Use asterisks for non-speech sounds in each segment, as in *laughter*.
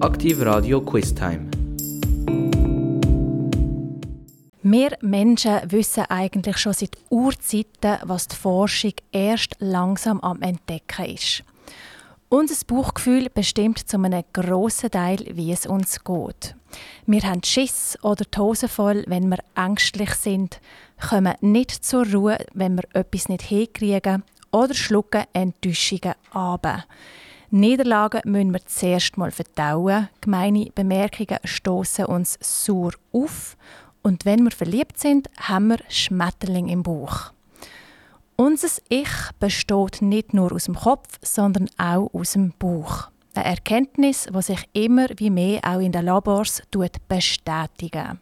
Aktiv Radio Quiz Time. Wir Menschen wissen eigentlich schon seit Urzeiten, was die Forschung erst langsam am Entdecken ist. Unser Bauchgefühl bestimmt zu einem grossen Teil, wie es uns geht. Wir haben Schiss oder die Hose voll, wenn wir ängstlich sind, kommen nicht zur Ruhe, wenn wir etwas nicht hinkriegen oder schlucken Enttäuschungen ab. Niederlagen müssen wir zuerst mal verdauen. Gemeine Bemerkungen stoßen uns sauer auf. Und wenn wir verliebt sind, haben wir Schmetterling im Bauch. Unser Ich besteht nicht nur aus dem Kopf, sondern auch aus dem Bauch. Eine Erkenntnis, die sich immer wie mehr auch in den Labors bestätigen.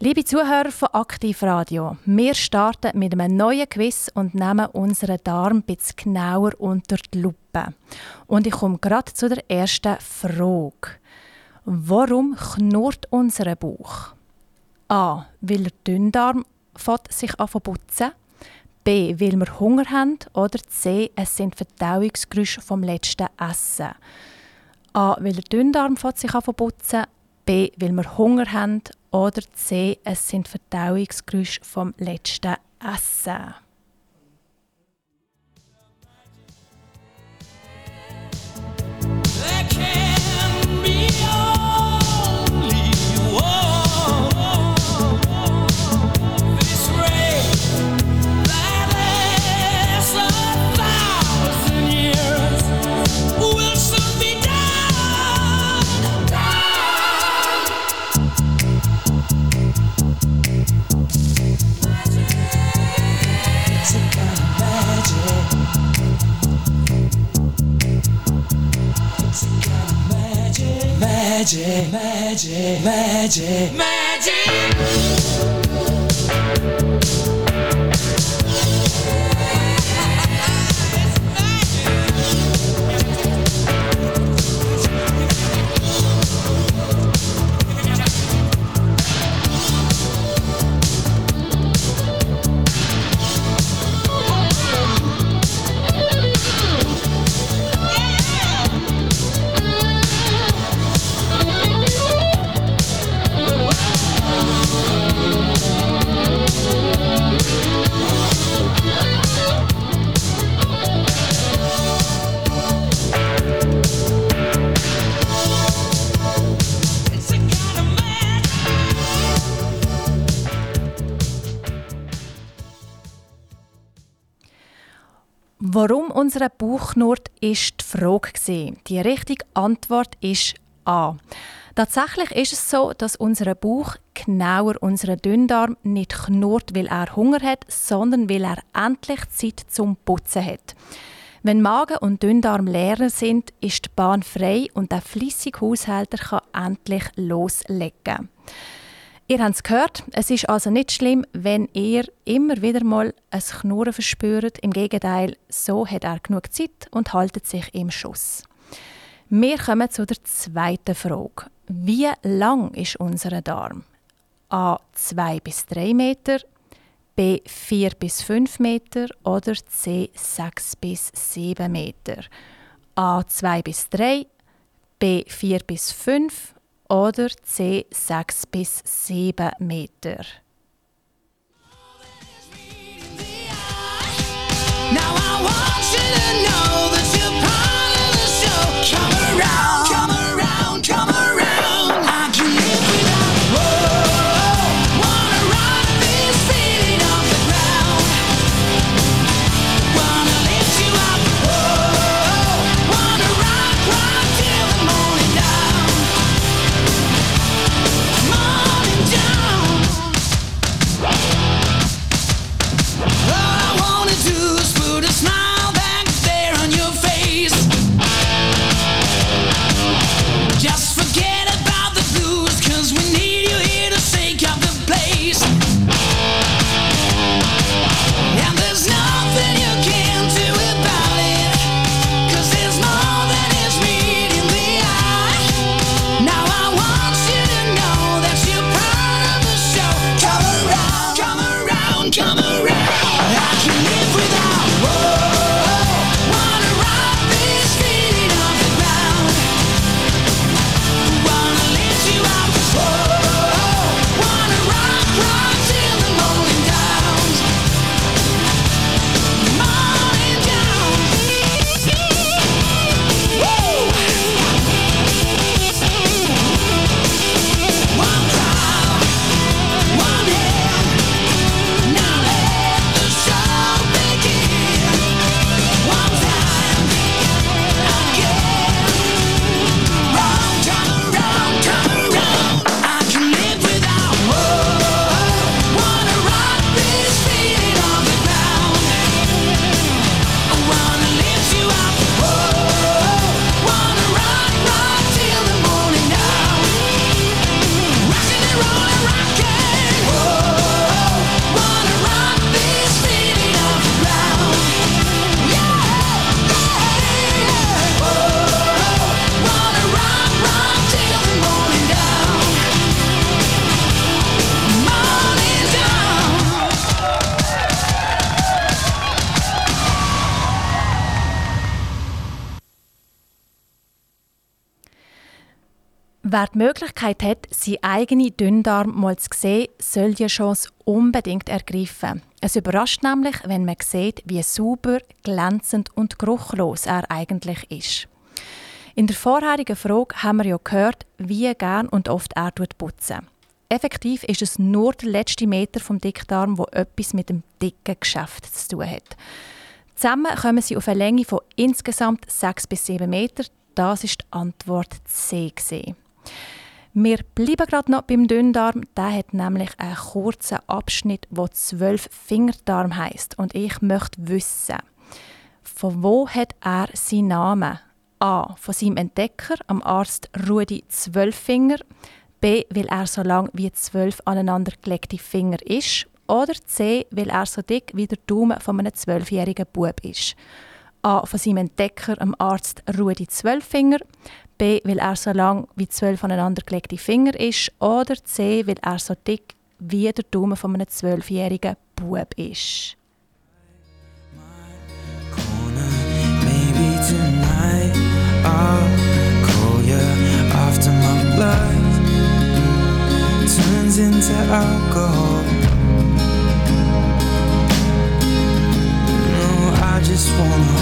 Liebe Zuhörer von Aktiv Radio, wir starten mit einem neuen Quiz und nehmen unseren Darm bisschen genauer unter die Lupe. Und ich komme gerade zu der ersten Frage. Warum knurrt unser Bauch? A. Weil der Dünndarm sich putzen B. Weil wir Hunger haben. Oder C. Es sind Verdauungsgeräusche vom letzten Essen. A. Weil der Dünndarm sich putzen B. Weil wir Hunger haben. Oder C. Es sind Verdauungsgeräusche vom letzten Essen. Unser Bauch knurrt, ist die Frage. Die richtige Antwort ist A. Tatsächlich ist es so, dass unser Bauch, genauer unser Dünndarm, nicht knurrt, weil er Hunger hat, sondern weil er endlich Zeit zum Putzen hat. Wenn Magen und Dünndarm leer sind, ist die Bahn frei und der flüssige Haushälter kann endlich loslegen. Ihr habt es gehört, es ist also nicht schlimm, wenn ihr immer wieder mal ein Knurren verspürt. Im Gegenteil, so hat er genug Zeit und haltet sich im Schuss. Wir kommen zu der zweiten Frage. Wie lang ist unser Darm? A 2 bis 3 Meter, B 4 bis 5 Meter oder C 6 bis 7 Meter? A 2 bis 3, B 4 bis 5 oder C 6 bis 7 Meter. Now I want you to know that you're part of the show. Come around. Wer die Möglichkeit hat, seinen eigenen Dünndarm mal zu sehen, soll die Chance unbedingt ergreifen. Es überrascht nämlich, wenn man sieht, wie sauber, glänzend und geruchlos er eigentlich ist. In der vorherigen Frage haben wir ja gehört, wie gern und oft er putzen. Effektiv ist es nur der letzte Meter vom Dickdarm, wo etwas mit dem dicken Geschäft zu tun hat. Zusammen kommen sie auf eine Länge von insgesamt 6 bis 7 Meter. Das ist die Antwort C. Gewesen. Wir bleiben gerade noch beim Dünndarm. Der hat nämlich einen kurzen Abschnitt, der zwölf Fingerdarm heißt. Und ich möchte wissen, von wo hat er seinen Namen? A. Von seinem Entdecker, am Arzt Rudi Zwölffinger. B. Weil er so lang wie zwölf aneinandergelegte Finger ist. Oder C. Weil er so dick wie der Daumen von einem zwölfjährigen Bub ist. A. Von seinem Entdecker, am Arzt Rudi Zwölffinger. B, weil er so lang wie zwölf aneinandergelegte Finger ist. Oder C, weil er so dick wie der Daumen von einem zwölfjährigen Bub ist. into alcohol. No, I just wanna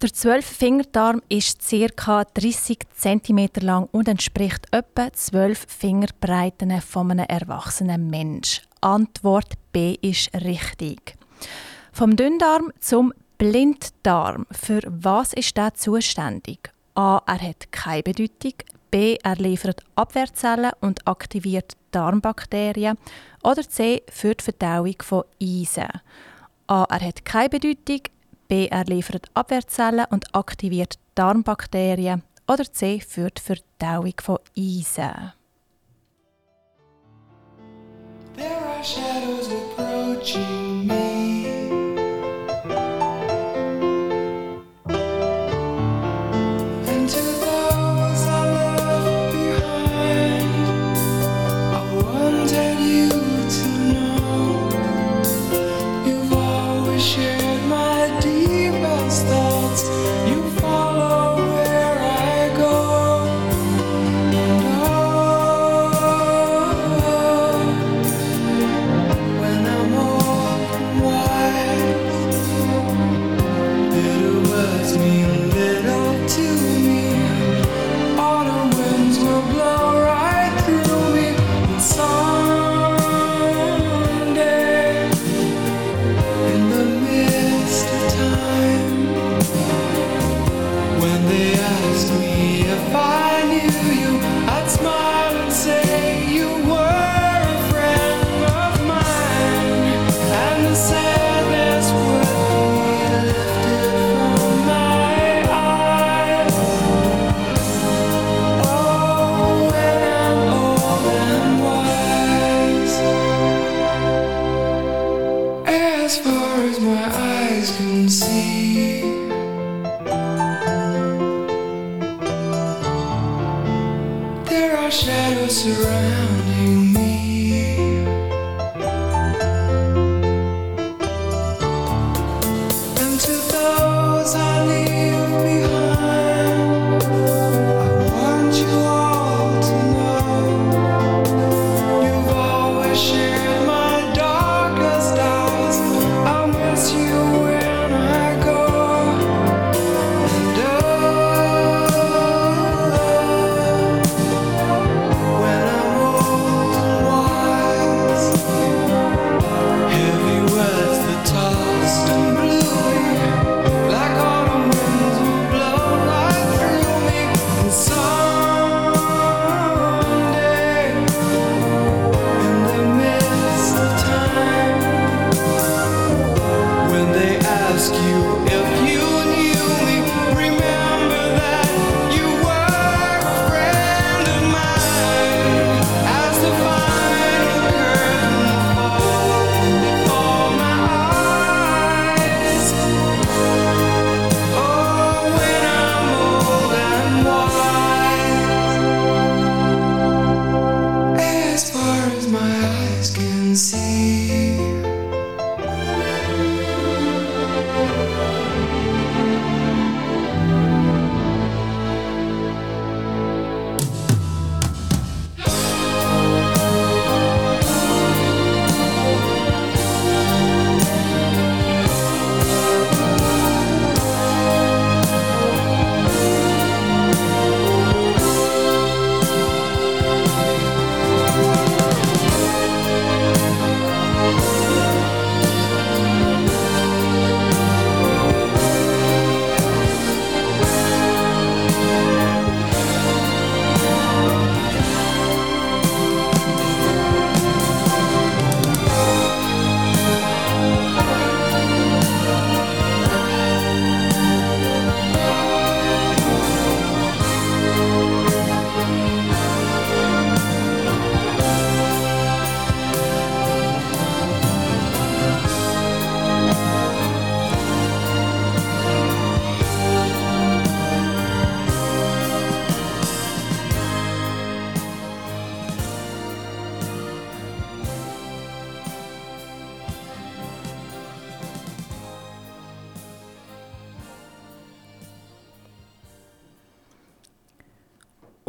Der Zwölffingerdarm ist ca. 30 cm lang und entspricht etwa 12 Fingerbreiten von einem erwachsenen Mensch. Antwort B ist richtig. Vom Dünndarm zum Blinddarm. Für was ist der zuständig? A. Er hat keine Bedeutung. B. Er liefert Abwehrzellen und aktiviert Darmbakterien. Oder C. Für die Verdauung von Eisen. A. Er hat keine Bedeutung. B. Er liefert Abwehrzellen und aktiviert Darmbakterien. Oder C. Die Verdauung von Eisen. There are shadows approaching me.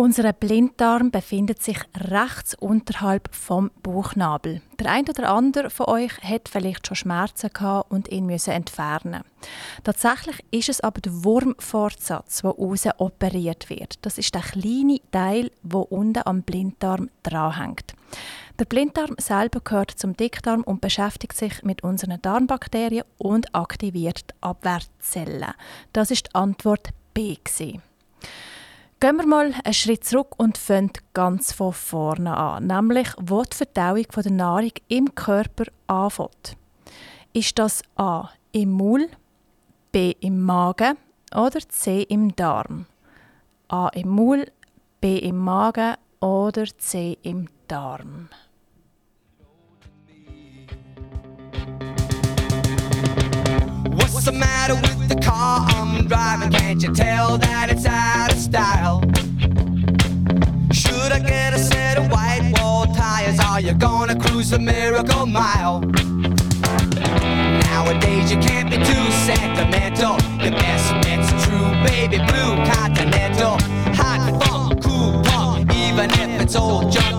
Unser Blinddarm befindet sich rechts unterhalb vom Bauchnabel. Der ein oder andere von euch hat vielleicht schon Schmerzen gehabt und ihn müssen entfernen. Tatsächlich ist es aber der Wurmfortsatz, der außen operiert wird. Das ist der kleine Teil, wo unten am Blinddarm dranhängt. Der Blinddarm selber gehört zum Dickdarm und beschäftigt sich mit unseren Darmbakterien und aktiviert Abwehrzellen. Das ist die Antwort B. Gewesen. Gehen wir mal einen Schritt zurück und fangen ganz von vorne an, nämlich wo die Verdauung der Nahrung im Körper anfängt. Ist das A im Maul, B im Magen oder C im Darm? A im Maul, B im Magen oder C im Darm? The matter with the car I'm driving? Can't you tell that it's out of style? Should I get a set of white wall tires? Are you gonna cruise the miracle mile? Nowadays you can't be too sentimental. The best bet's true, baby blue continental. Hot funk, cool punk, even if it's old junk,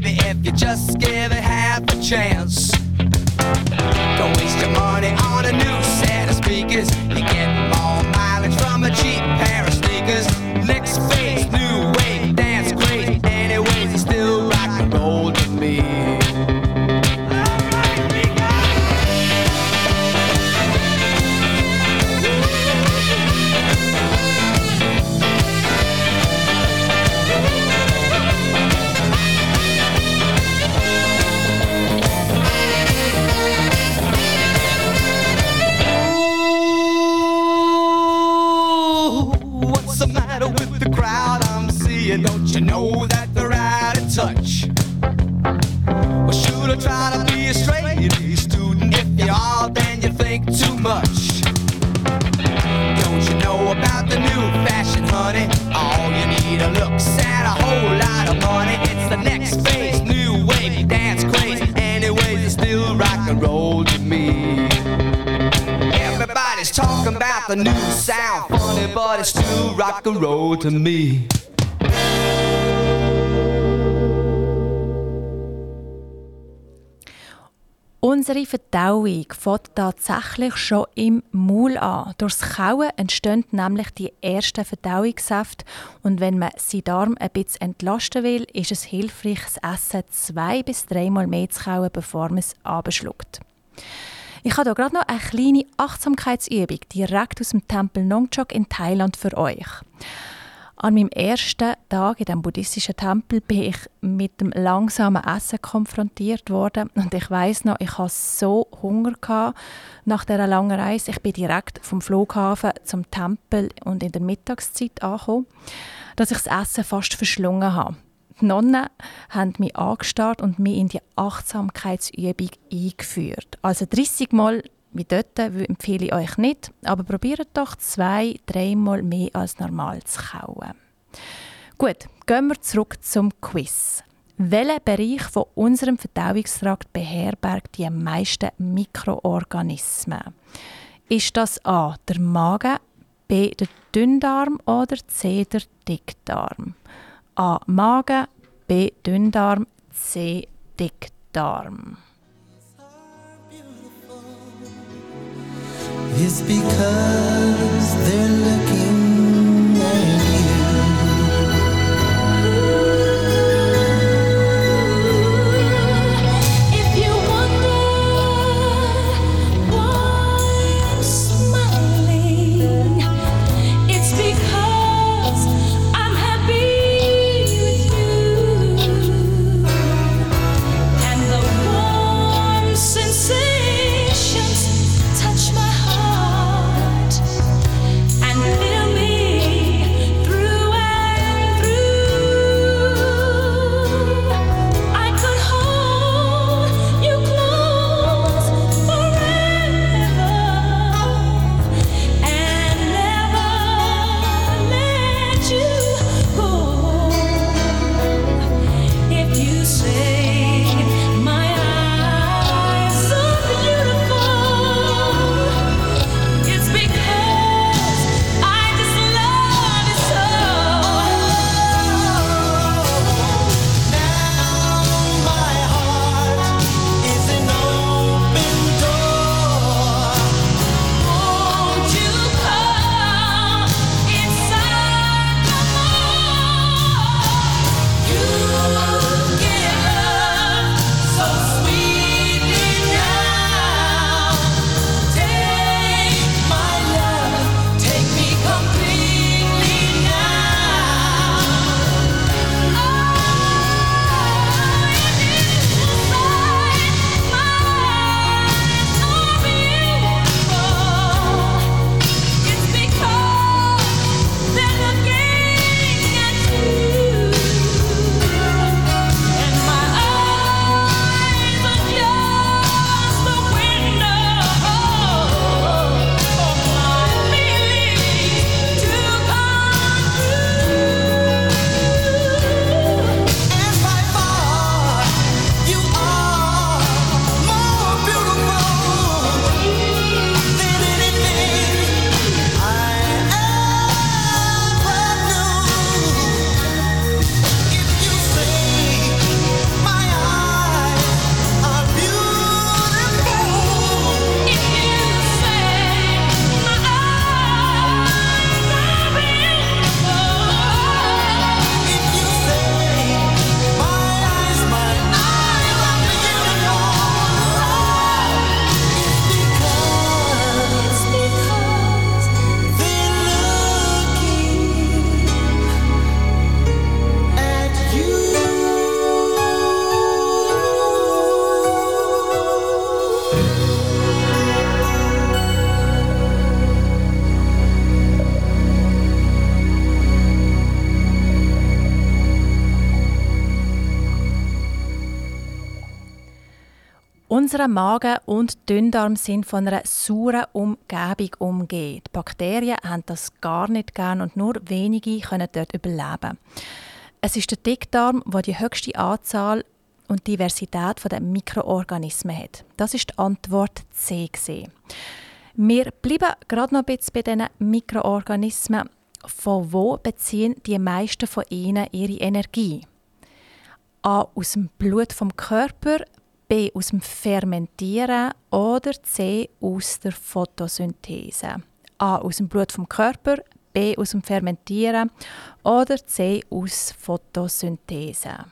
baby, if you just give it half a chance. Rock and roll to me. Unsere Verdauung fängt tatsächlich schon im Maul an. Durchs Kauen entstehen nämlich die ersten Verdauungssäfte und wenn man seinen Darm ein bisschen entlasten will, ist es hilfreich, das Essen zwei bis dreimal mehr zu kauen, bevor man es abschluckt. Ich habe hier gerade noch eine kleine Achtsamkeitsübung direkt aus dem Tempel Nongchok in Thailand für euch. An meinem ersten Tag in dem buddhistischen Tempel bin ich mit dem langsamen Essen konfrontiert worden und ich weiß noch, ich hatte so Hunger nach dieser langen Reise. Ich bin direkt vom Flughafen zum Tempel und in der Mittagszeit angekommen, dass ich das Essen fast verschlungen habe. Die Nonnen haben mich angestarrt und mich in die Achtsamkeitsübung eingeführt. Also 30 Mal wie dort empfehle ich euch nicht, aber probiert doch zwei, dreimal mehr als normal zu kauen. Gut, gehen wir zurück zum Quiz. Welcher Bereich von unserem Verdauungstrakt beherbergt die meisten Mikroorganismen? Ist das A der Magen, B der Dünndarm oder C der Dickdarm? A. Magen, B. Dünndarm, C. Dickdarm. It's because Magen und Dünndarm sind von einer sauren Umgebung umgeben. Die Bakterien haben das gar nicht gern und nur wenige können dort überleben. Es ist der Dickdarm, der die höchste Anzahl und Diversität der Mikroorganismen hat. Das ist die Antwort C. Gewesen. Wir bleiben gerade noch ein bisschen bei diesen Mikroorganismen. Von wo beziehen die meisten von ihnen ihre Energie? A. Aus dem Blut vom Körper, B. Aus dem Fermentieren oder C. Aus der Photosynthese. A. Aus dem Blut vom Körper, B. Aus dem Fermentieren oder C. Aus Photosynthese.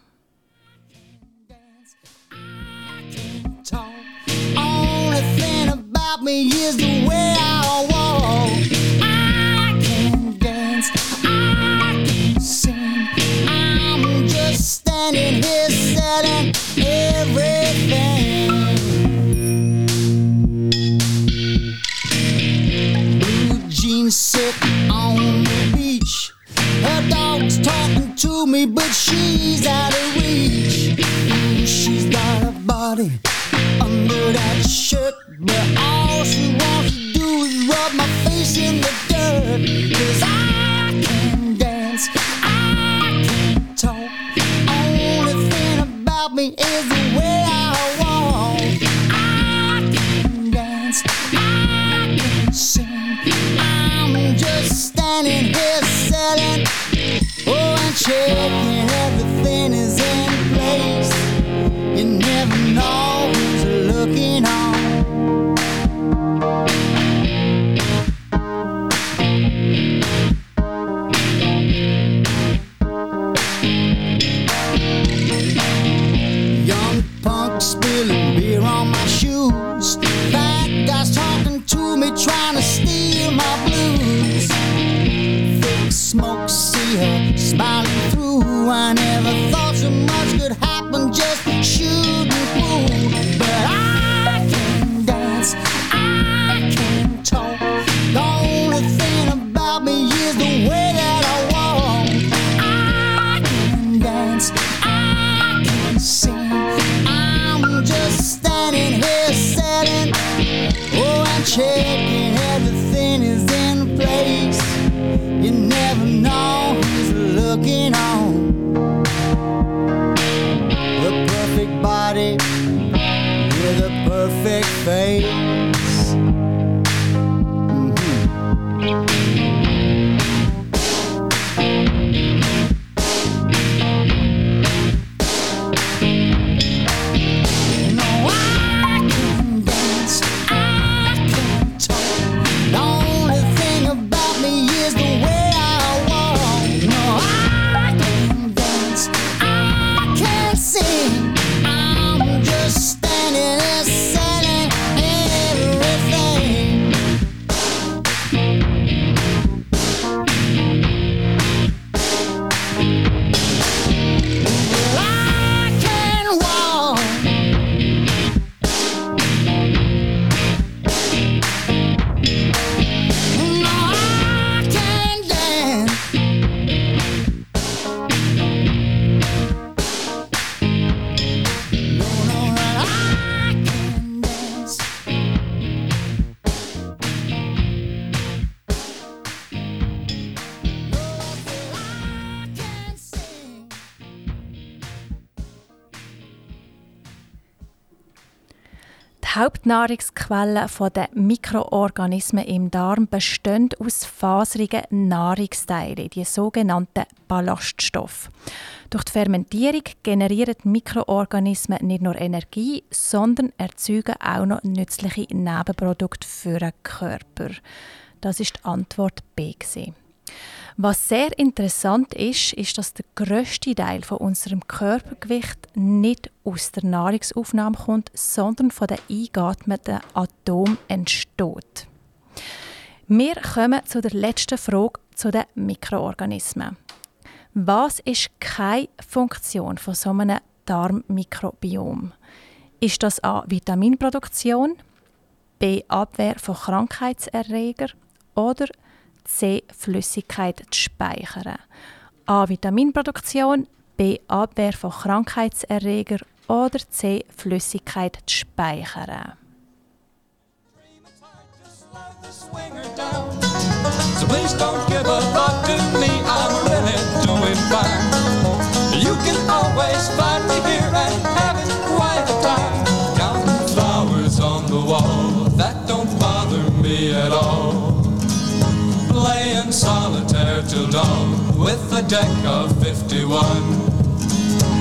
Hauptnahrungsquellen der Mikroorganismen im Darm bestehen aus faserigen Nahrungsteilen, die sogenannten Ballaststoffe. Durch die Fermentierung generieren Mikroorganismen nicht nur Energie, sondern erzeugen auch noch nützliche Nebenprodukte für den Körper. Das ist die Antwort B. Gewesen. Was sehr interessant ist, ist, dass der grösste Teil von unserem Körpergewicht nicht aus der Nahrungsaufnahme kommt, sondern von den eingeatmeten Atomen entsteht. Wir kommen zu der letzten Frage zu den Mikroorganismen. Was ist keine Funktion von so einem Darmmikrobiom? Ist das A. Vitaminproduktion, B. Abwehr von Krankheitserregern oder C. Flüssigkeit zu speichern? A. Vitaminproduktion, B. Abwehr von Krankheitserregern oder C. Flüssigkeit zu speichern. So please don't give a thought to me, I'm really doing fine. You can always find me here and having quite a time. Counting flowers on the wall, that don't bother me at all. Playing solitaire till dawn with a deck of 51.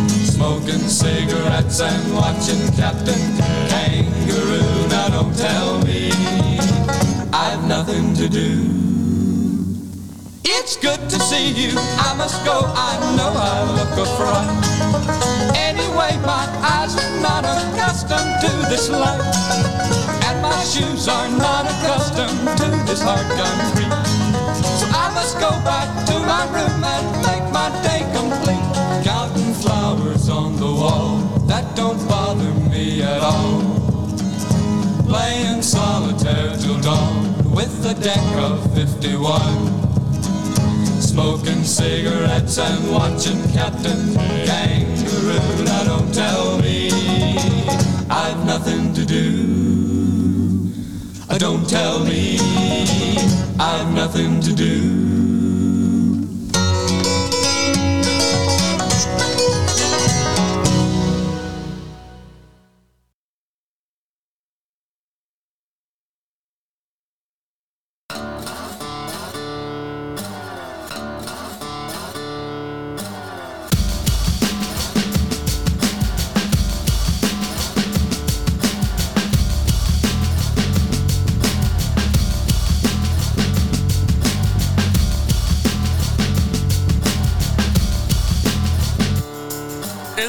Smoking cigarettes and watching Captain Kangaroo. Now don't tell me I've nothing to do. It's good to see you. I must go. I know I look a fright. Anyway, my eyes are not accustomed to this light, and my shoes are not accustomed to this hard concrete. Go back to my room and make my day complete. Counting flowers on the wall that don't bother me at all. Playing solitaire till dawn with a deck of 51. Smoking cigarettes and watching Captain Kangaroo. Now don't tell me I've nothing to do. Uh, Don't tell me I've nothing to do.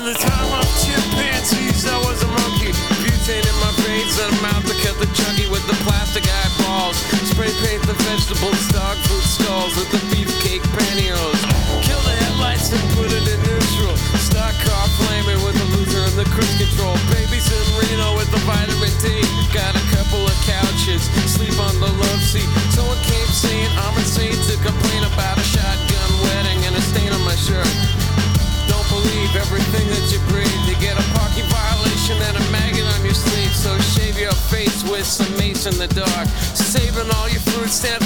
The time of chimpanzees, I was a monkey. Butane in my veins and mouth to cut the chuggy with the plastic eyeballs. Spray paint the vegetables, dog food skulls with the beefcake pantyhose. Kill the headlights and put it in neutral. Stock car flaming with the loser and the cruise control. Babies in the dark. Saving all your food stamps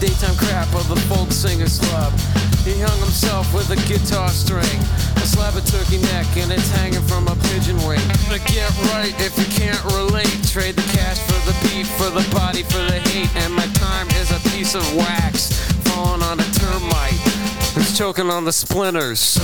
daytime crap of the folk singer's love. He hung himself with a guitar string. A slab of turkey neck and it's hanging from a pigeon wing. To get right if you can't relate. Trade the cash for the beat, for the body, for the hate. And my time is a piece of wax falling on a termite. Who's choking on the splinters.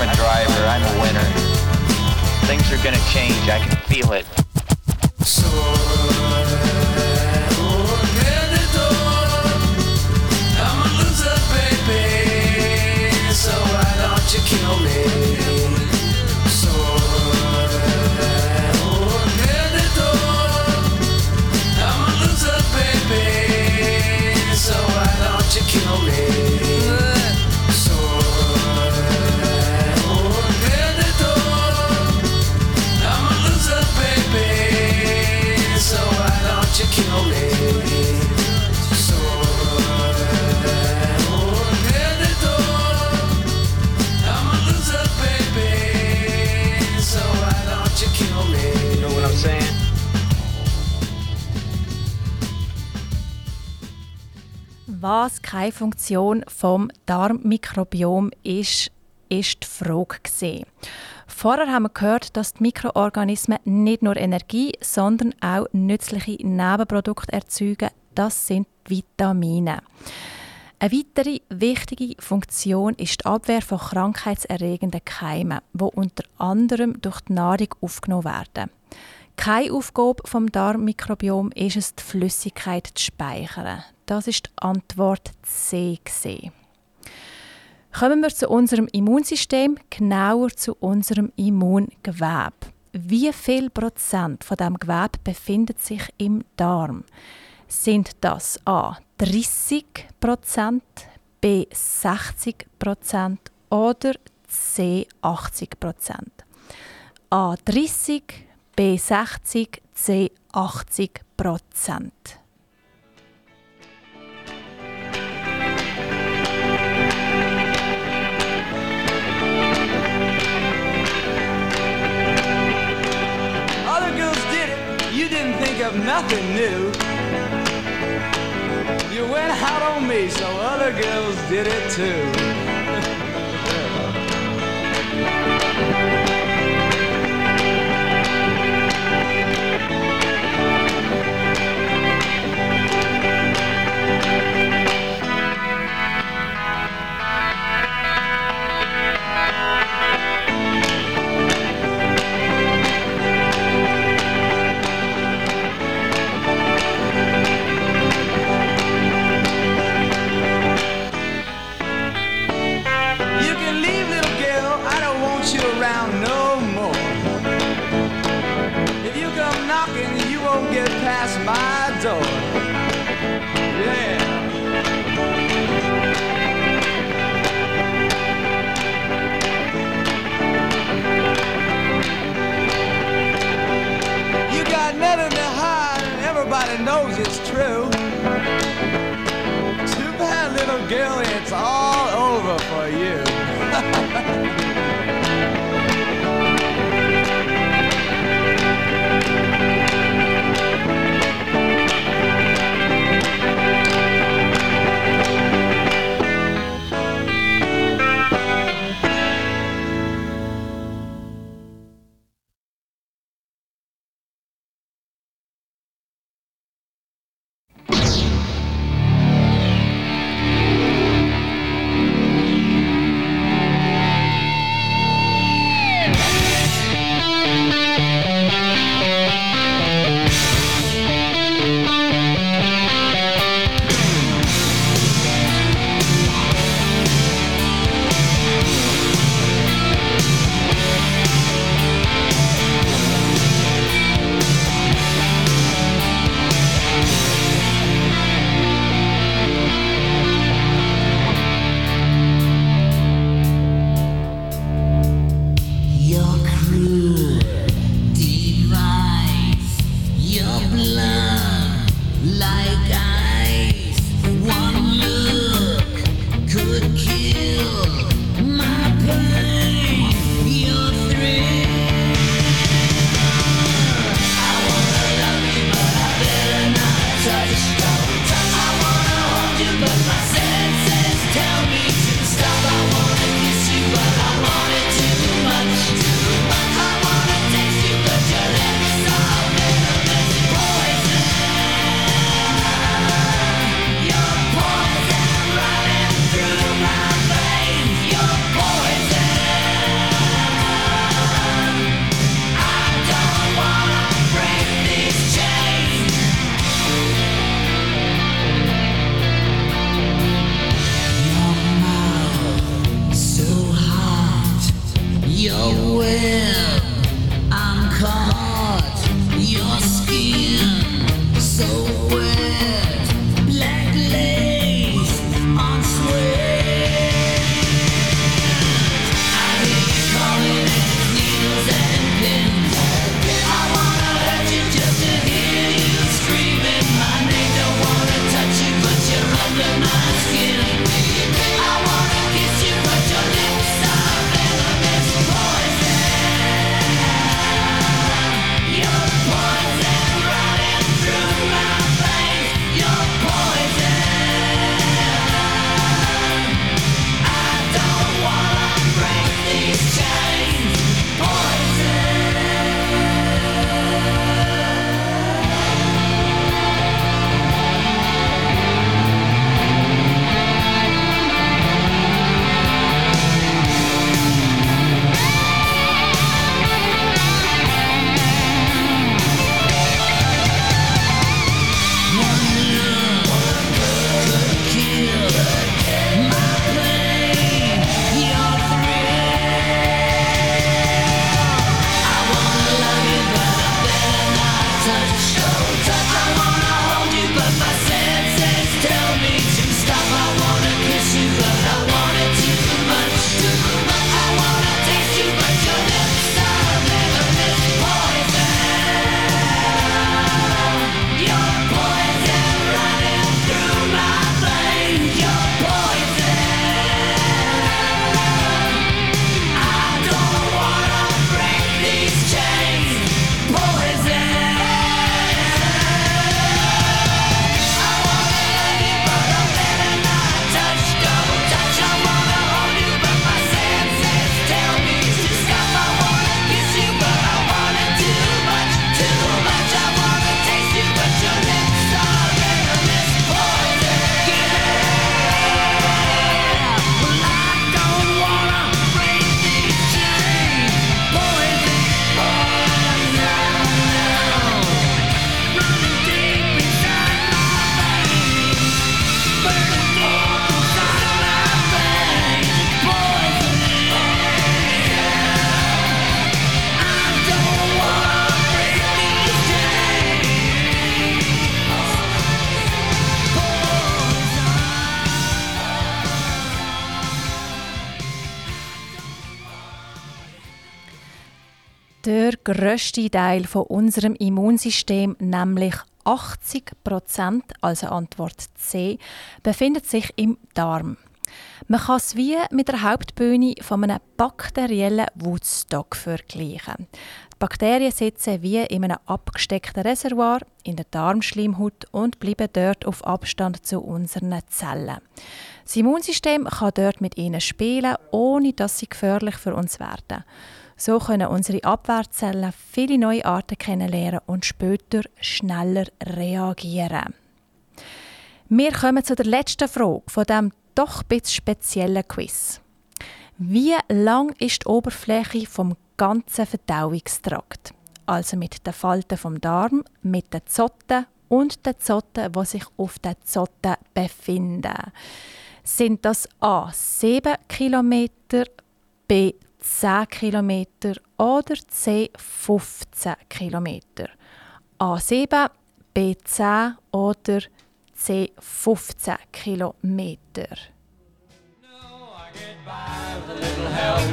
I'm a driver, I'm a winner. Things are gonna change, I can feel it. Kill me? Keimfunktion vom Darmmikrobiom ist, ist die Frage gewesen. Vorher haben wir gehört, dass die Mikroorganismen nicht nur Energie, sondern auch nützliche Nebenprodukte erzeugen. Das sind die Vitamine. Eine weitere wichtige Funktion ist die Abwehr von krankheitserregenden Keimen, wo unter anderem durch die Nahrung aufgenommen werden. Keine Aufgabe vom Darmmikrobiom ist es, die Flüssigkeit zu speichern. Das ist die Antwort C. Kommen wir zu unserem Immunsystem, genauer zu unserem Immungewebe. Wie viel Prozent von dem Gewebe befindet sich im Darm? Sind das A 30 Prozent, B 60 Prozent oder C 80 Prozent? A 30, B 60, C 80 Prozent. Nothing new. You went out on me, so other girls did it too. It's all over for you. *laughs* Der grösste Teil von unserem Immunsystem, nämlich 80 Prozent, also Antwort C, befindet sich im Darm. Man kann es wie mit der Hauptbühne von einem bakteriellen Woodstock vergleichen. Die Bakterien sitzen wie in einem abgesteckten Reservoir in der Darmschleimhaut und bleiben dort auf Abstand zu unseren Zellen. Das Immunsystem kann dort mit ihnen spielen, ohne dass sie gefährlich für uns werden. So können unsere Abwehrzellen viele neue Arten kennenlernen und später schneller reagieren. Wir kommen zu der letzten Frage von dem doch ein bisschen speziellen Quiz. Wie lang ist die Oberfläche vom ganzen Verdauungstrakt? Also mit den Falten vom Darm, mit den Zotten und den Zotten, die sich auf den Zotten befinden. Sind das A 7 km, B 10 km oder C 15 km? A 7, B 10 oder C 15 Kilometer. little help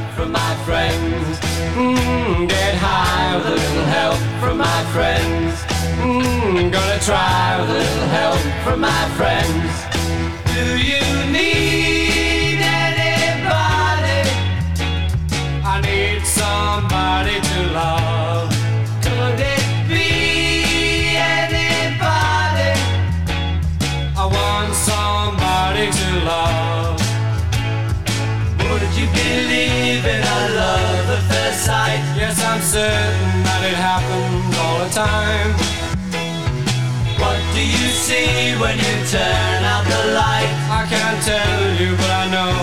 time. What do you see when you turn out the light? I can't tell you, but I know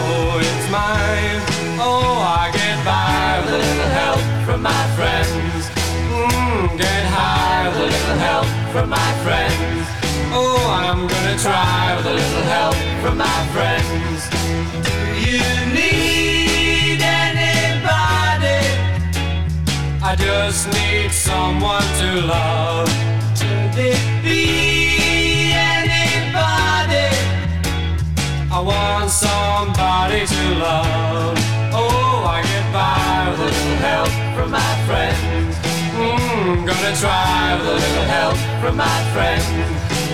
it's mine. Oh, I get by with a little help from my friends. Mm, get high with a little help from my friends. Oh, I'm gonna try with a little help from my friends. Do you need anybody? I just need someone to love. Could it be anybody? I want somebody to love. Oh, I get by with a little help from my friends. Mm, gonna try with a little help from my friends.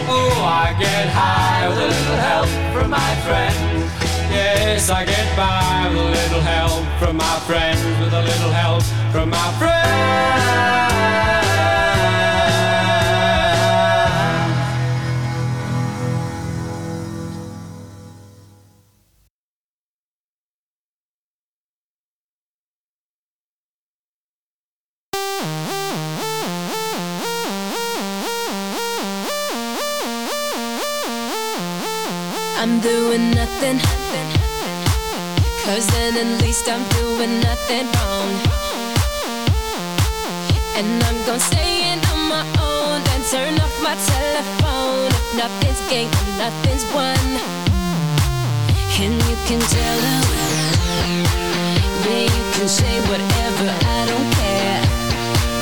Oh, I get high with a little help from my friends. Yes, I get by with a little help from my friends, with a little help from my friends. I'm doing nothing. Cause then at least I'm doing nothing wrong. And I'm gonna stay in on my own and turn off my telephone. If nothing's gained, nothing's won. And you can tell them, yeah, you can say whatever, I don't care.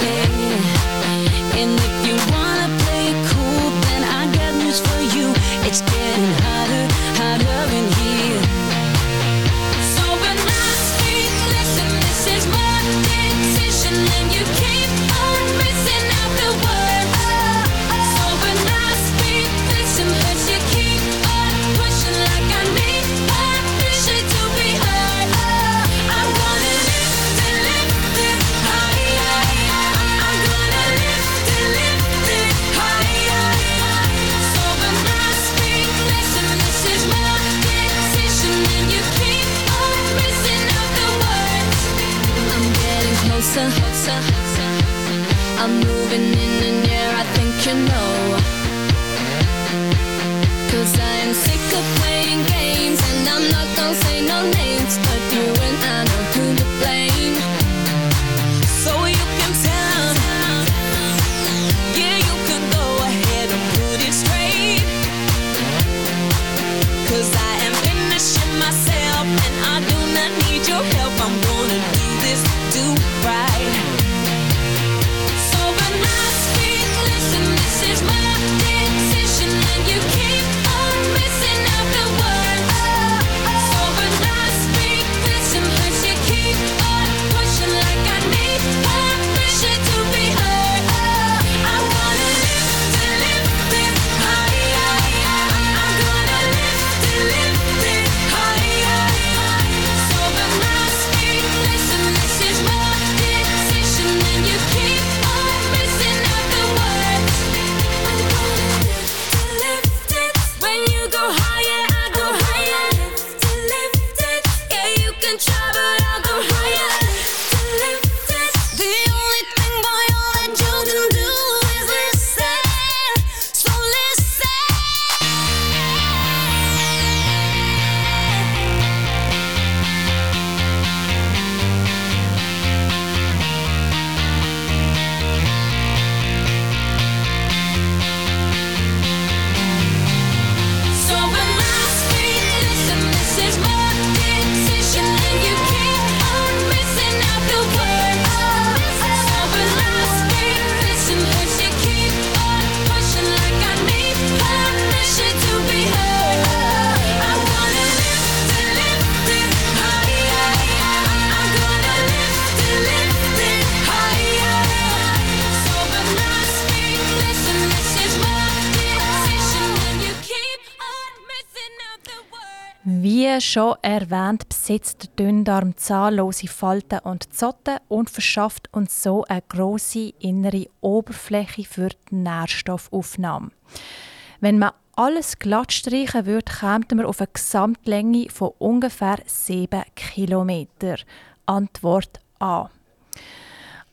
Yeah. And if you wanna play it cool, then I got news for you. It's getting hotter, Wie schon erwähnt, besitzt der Dünndarm zahllose Falten und Zotten und verschafft uns so eine große innere Oberfläche für die Nährstoffaufnahme. Wenn man alles glatt streichen würde, kämen wir auf eine Gesamtlänge von ungefähr 7 Kilometer. Antwort A.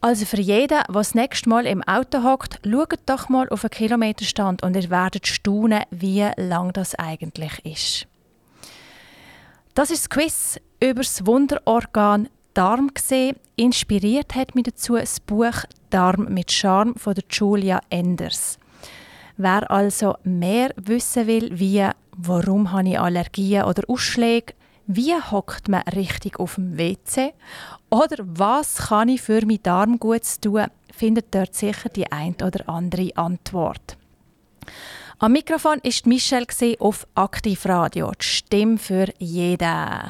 Also für jeden, der das nächste Mal im Auto hockt, schaut doch mal auf den Kilometerstand und ihr werdet staunen, wie lang das eigentlich ist. Das ist das Quiz über das Wunderorgan Darm gesehen. Inspiriert hat mich dazu das Buch Darm mit Charme von Julia Enders. Wer also mehr wissen will, wie, warum habe ich Allergien oder Ausschläge, wie hockt man richtig auf dem WC oder was kann ich für meinen Darm gut tun, findet dort sicher die ein oder andere Antwort. Am Mikrofon ist Michelle auf Aktivradio, die Stimme für jeden.